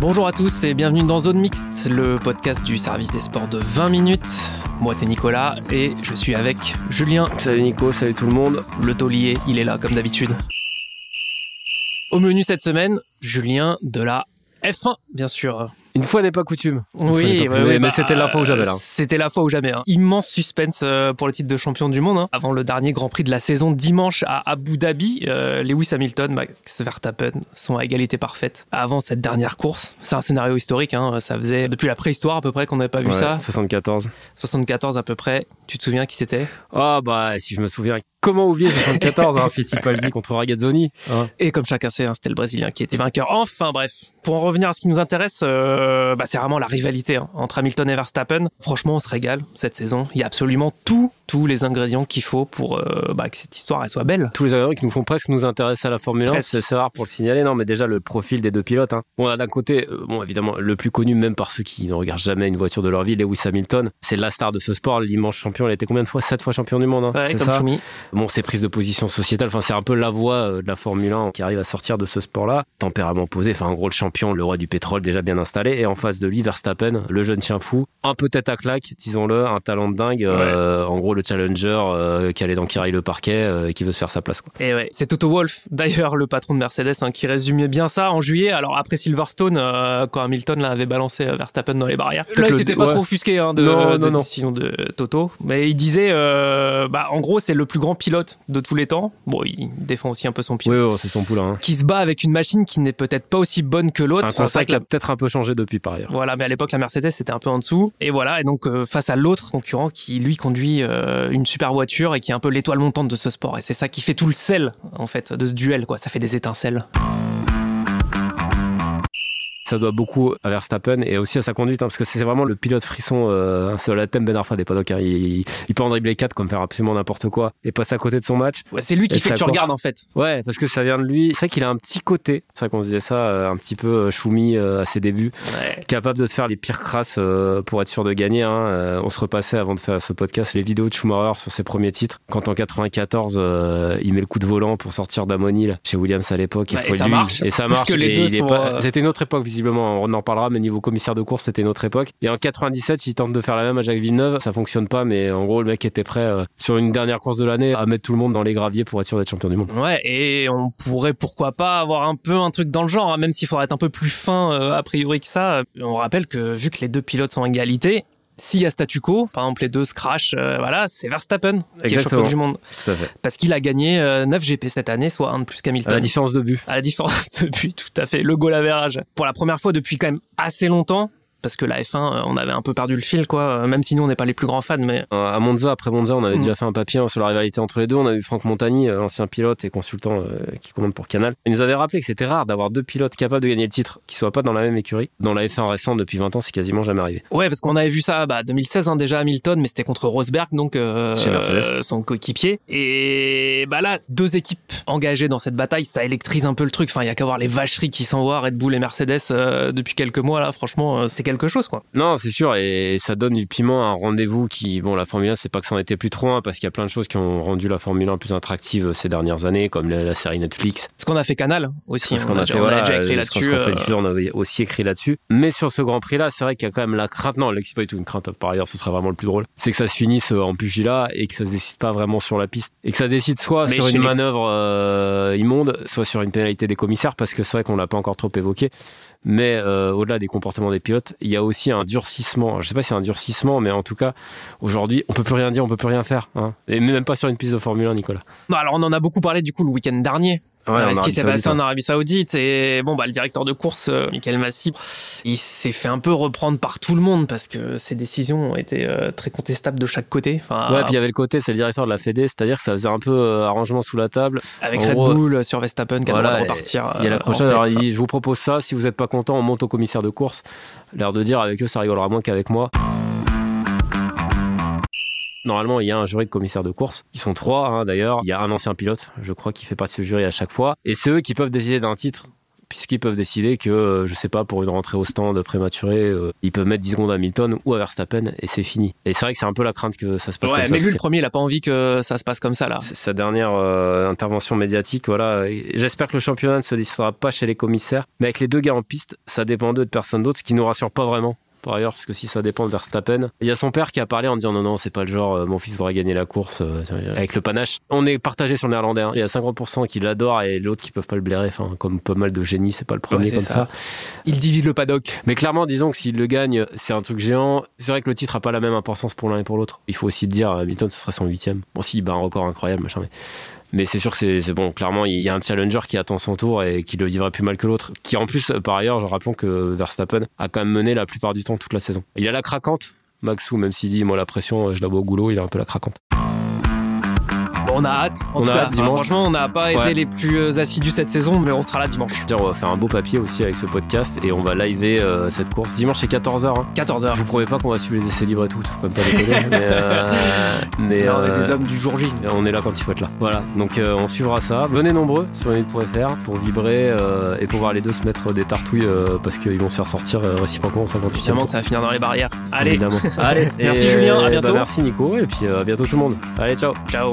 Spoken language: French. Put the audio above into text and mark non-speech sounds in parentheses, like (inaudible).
Bonjour à tous et bienvenue dans Zone Mixte, le podcast du service des sports de 20 minutes. Moi c'est Nicolas et je suis avec Julien. Salut Nico, salut tout le monde. Le taulier, il est là comme d'habitude. Au menu cette semaine, Julien de la F1, bien sûr. Une fois n'est pas coutume. Oui, mais, bah, c'était la fois ou jamais là. C'était la fois ou jamais. Hein. Immense suspense euh, pour le titre de champion du monde. Hein. Avant le dernier Grand Prix de la saison dimanche à Abu Dhabi, euh, Lewis Hamilton, Max Verstappen sont à égalité parfaite avant cette dernière course. C'est un scénario historique. Hein. Ça faisait depuis la préhistoire à peu près qu'on n'avait pas vu ça. 74. 74 à peu près. Tu te souviens qui c'était? Ah bah si je me souviens. Comment oublier 74 hein, Fittipaldi contre Ragazzoni hein. Et comme chacun sait, c'était le Brésilien qui était vainqueur. Enfin bref, pour en revenir à ce qui nous intéresse, euh, bah, c'est vraiment la rivalité hein, entre Hamilton et Verstappen. Franchement, on se régale cette saison. Il y a absolument tout, tous les ingrédients qu'il faut pour euh, bah, que cette histoire elle soit belle. Tous les ingrédients qui nous font presque nous intéresser à la Formule 1, c'est rare pour le signaler. Non, mais déjà le profil des deux pilotes. Hein. Bon, d'un côté, euh, bon évidemment le plus connu même par ceux qui ne regardent jamais une voiture de leur vie, Lewis Hamilton. C'est la star de ce sport, l'immense champion. Il a été combien de fois? Sept fois champion du monde. Hein, ouais, comme ça? Bon, ses prises de position sociétale. Enfin, c'est un peu la voie euh, de la Formule 1 qui arrive à sortir de ce sport-là. Tempérament posé. Enfin, en gros, le champion, le roi du pétrole, déjà bien installé. Et en face de lui, Verstappen, le jeune chien fou, un peu tête à claque, disons-le, un talent de dingue. en gros, le challenger euh, qui allait dans qui le parquet euh, et qui veut se faire sa place. Quoi. Et ouais, c'est Toto Wolf, d'ailleurs le patron de Mercedes, hein, qui résumait bien ça en juillet. Alors après Silverstone, euh, quand Hamilton là, avait balancé Verstappen dans les barrières, là c'était pas trop offusqué hein, de, non, non, décision de Toto, mais il disait, bah en gros c'est le plus grand pilote de tous les temps. Bon, il défend aussi un peu son pilote. Oui, c'est son poulain. Hein. Qui se bat avec une machine qui n'est peut-être pas aussi bonne que l'autre. C'est ça qui a peut-être un peu changé depuis par ailleurs. Voilà, mais à l'époque la Mercedes c'était un peu en dessous. Et voilà, et donc face à l'autre concurrent qui lui conduit une super voiture et qui est un peu l'étoile montante de ce sport. Et c'est ça qui fait tout le sel, en fait, de ce duel, quoi. Ça fait des étincelles ça doit beaucoup à Verstappen et aussi à sa conduite, hein, parce que c'est vraiment le pilote frisson, euh, c'est le thème Ben Arfa des paddocks. Hein. Il, peut en dribbler 4 comme faire absolument n'importe quoi et passer à côté de son match. Ouais, c'est lui qui fait que tu regardes en fait. Ouais, parce que ça vient de lui. C'est vrai qu'il a un petit côté, c'est vrai qu'on disait ça, euh, un petit peu euh, choumi à ses débuts, capable de te faire les pires crasses pour être sûr de gagner. Hein. on se repassait avant de faire ce podcast les vidéos de Schumacher sur ses premiers titres, quand en 94 il met le coup de volant pour sortir d'Amonil chez Williams à l'époque. et, ça marche. Et ça marche. Que les deux C'était une autre époque on en parlera, mais niveau commissaire de course, c'était notre époque. Et en 97, il tente de faire la même à Jacques Villeneuve, ça fonctionne pas, mais en gros, le mec était prêt euh, sur une dernière course de l'année à mettre tout le monde dans les graviers pour être sûr d'être champion du monde. Ouais, et on pourrait pourquoi pas avoir un peu un truc dans le genre, hein, même s'il faudrait être un peu plus fin euh, a priori que ça. On rappelle que vu que les deux pilotes sont en égalité, s'il y a statu quo, par exemple les deux se crashent, euh, voilà, c'est Verstappen qui est champion du monde. Parce qu'il a gagné 9 GP cette année, soit un de plus qu'Hamilton. À la différence de but. À la différence (laughs) de but, tout à fait. Le goal average. Pour la première fois depuis quand même assez longtemps, parce que la F1, euh, on avait un peu perdu le fil, quoi. Euh, même si nous, on n'est pas les plus grands fans, mais à Monza, après Monza, on avait mm. déjà fait un papier hein, sur la rivalité entre les deux. On a eu Franck Montagny, euh, ancien pilote et consultant qui commande pour Canal. Il nous avait rappelé que c'était rare d'avoir deux pilotes capables de gagner le titre, qui soient pas dans la même écurie. Dans la F1 récente, depuis 20 ans, c'est quasiment jamais arrivé. Ouais, parce qu'on avait vu ça, bah, 2016 hein, déjà Hamilton, mais c'était contre Rosberg, donc son coéquipier. Et bah là, deux équipes engagées dans cette bataille, ça électrise un peu le truc. Enfin, il y a qu'à voir les vacheries qui s'envoient Red Bull et Mercedes depuis quelques mois là. Franchement, c'est quelque chose, quoi. Non, c'est sûr, et ça donne du piment à un rendez-vous qui, bon, la Formule 1, c'est pas que ça en était plus trop, hein, parce qu'il y a plein de choses qui ont rendu la Formule 1 plus attractive euh, ces dernières années, comme la, série Netflix. Ce qu'on a fait Canal aussi. Ce qu'on a, fait, on a déjà écrit là-dessus. Ce qu'on fait on avait aussi écrit là-dessus. Mais sur ce Grand Prix-là, c'est vrai qu'il y a quand même la crainte. Non, c'est pas du tout une crainte. Par ailleurs, ce serait vraiment le plus drôle. C'est que ça se finisse euh, en pugilat et que ça se décide pas vraiment sur la piste et que ça décide soit sur une manœuvre euh, immonde, soit sur une pénalité des commissaires, parce que c'est vrai qu'on l'a pas encore trop évoqué. Mais euh, au-delà des comportements des pilotes, il y a aussi un durcissement. Je sais pas si c'est un durcissement, mais en tout cas, aujourd'hui, on peut plus rien dire, on peut plus rien faire. Hein. Et même pas sur une piste de Formule 1, Nicolas. Non, alors on en a beaucoup parlé du coup le week-end dernier Ouais, ce qui s'est passé en Arabie Saoudite et bon bah le directeur de course euh, Michael Massi il s'est fait un peu reprendre par tout le monde parce que ses décisions ont été euh, très contestables de chaque côté. Enfin, ouais puis il y avait le côté c'est le directeur de la Fédé c'est-à-dire que ça faisait un peu euh, arrangement sous la table. Avec Red Bull sur Verstappen qui voilà, a repartir il y a la prochaine alors il je vous propose ça si vous n'êtes pas content on monte au commissaire de course. L'air de dire avec eux ça rigolera moins qu'avec moi Normalement, il y a un jury de commissaires de course. Ils sont trois, hein, d'ailleurs. Il y a un ancien pilote, je crois, qui fait partie de ce jury à chaque fois. Et c'est eux qui peuvent décider d'un titre puisqu'ils peuvent décider que, euh, je sais pas, pour une rentrée au stand prématurée, euh, ils peuvent mettre 10 secondes à Hamilton ou à Verstappen et c'est fini. Et c'est vrai que c'est un peu la crainte que ça se passe ouais, comme ça. Mais lui, le premier, il a pas envie que ça se passe comme ça, là. Sa dernière euh, intervention médiatique, voilà. J'espère que le championnat ne se décidera pas chez les commissaires, mais avec les deux gars en piste, ça dépend d'eux de personne d'autre, ce qui nous rassure pas vraiment par ailleurs, parce que si ça dépend de Verstappen. Il y a son père qui a parlé en disant non, non, c'est pas le genre, euh, mon fils devrait gagner la course euh, avec le panache. On est partagé sur le néerlandais. Hein. Il y a 50% qui l'adorent et l'autre qui peuvent pas le blairer. Enfin, comme pas mal de génies, c'est pas le premier comme ça. Il divise le paddock. Mais clairement, disons que s'il le gagne, c'est un truc géant. C'est vrai que le titre a pas la même importance pour l'un et pour l'autre. Il faut aussi le dire, Hamilton, ce sera son huitième. Bon, si, bah, un record incroyable, machin, mais mais c'est sûr que c'est bon. Clairement, il y a un challenger qui attend son tour et qui le vivra plus mal que l'autre. Qui en plus, par ailleurs, rappelons que Verstappen a quand même mené la plupart du temps toute la saison. Il a la craquante, Maxou, même s'il dit moi la pression, je la vois au goulot, il a un peu la craquante on a hâte. En tout cas, franchement, on n'a pas été les plus euh, assidus cette saison, mais on sera là dimanche. On va faire un beau papier aussi avec ce podcast et on va liver euh, cette course. Dimanche, c'est 14h. 14h. Je vous promets pas qu'on va suivre les essais libres et tout, faut pas déconner. (laughs) mais, euh, mais on est des hommes du jour J. On est là quand il faut être là. Voilà, donc on suivra ça. Venez nombreux sur minute.fr pour vibrer et pour voir les deux se mettre des tartouilles parce qu'ils vont se faire sortir réciproquement en 58 Évidemment que ça va finir dans les barrières. Allez. (laughs) Allez. merci Julien, à bientôt. Bah, merci Nico et puis à bientôt tout le monde. Allez, ciao. Ciao.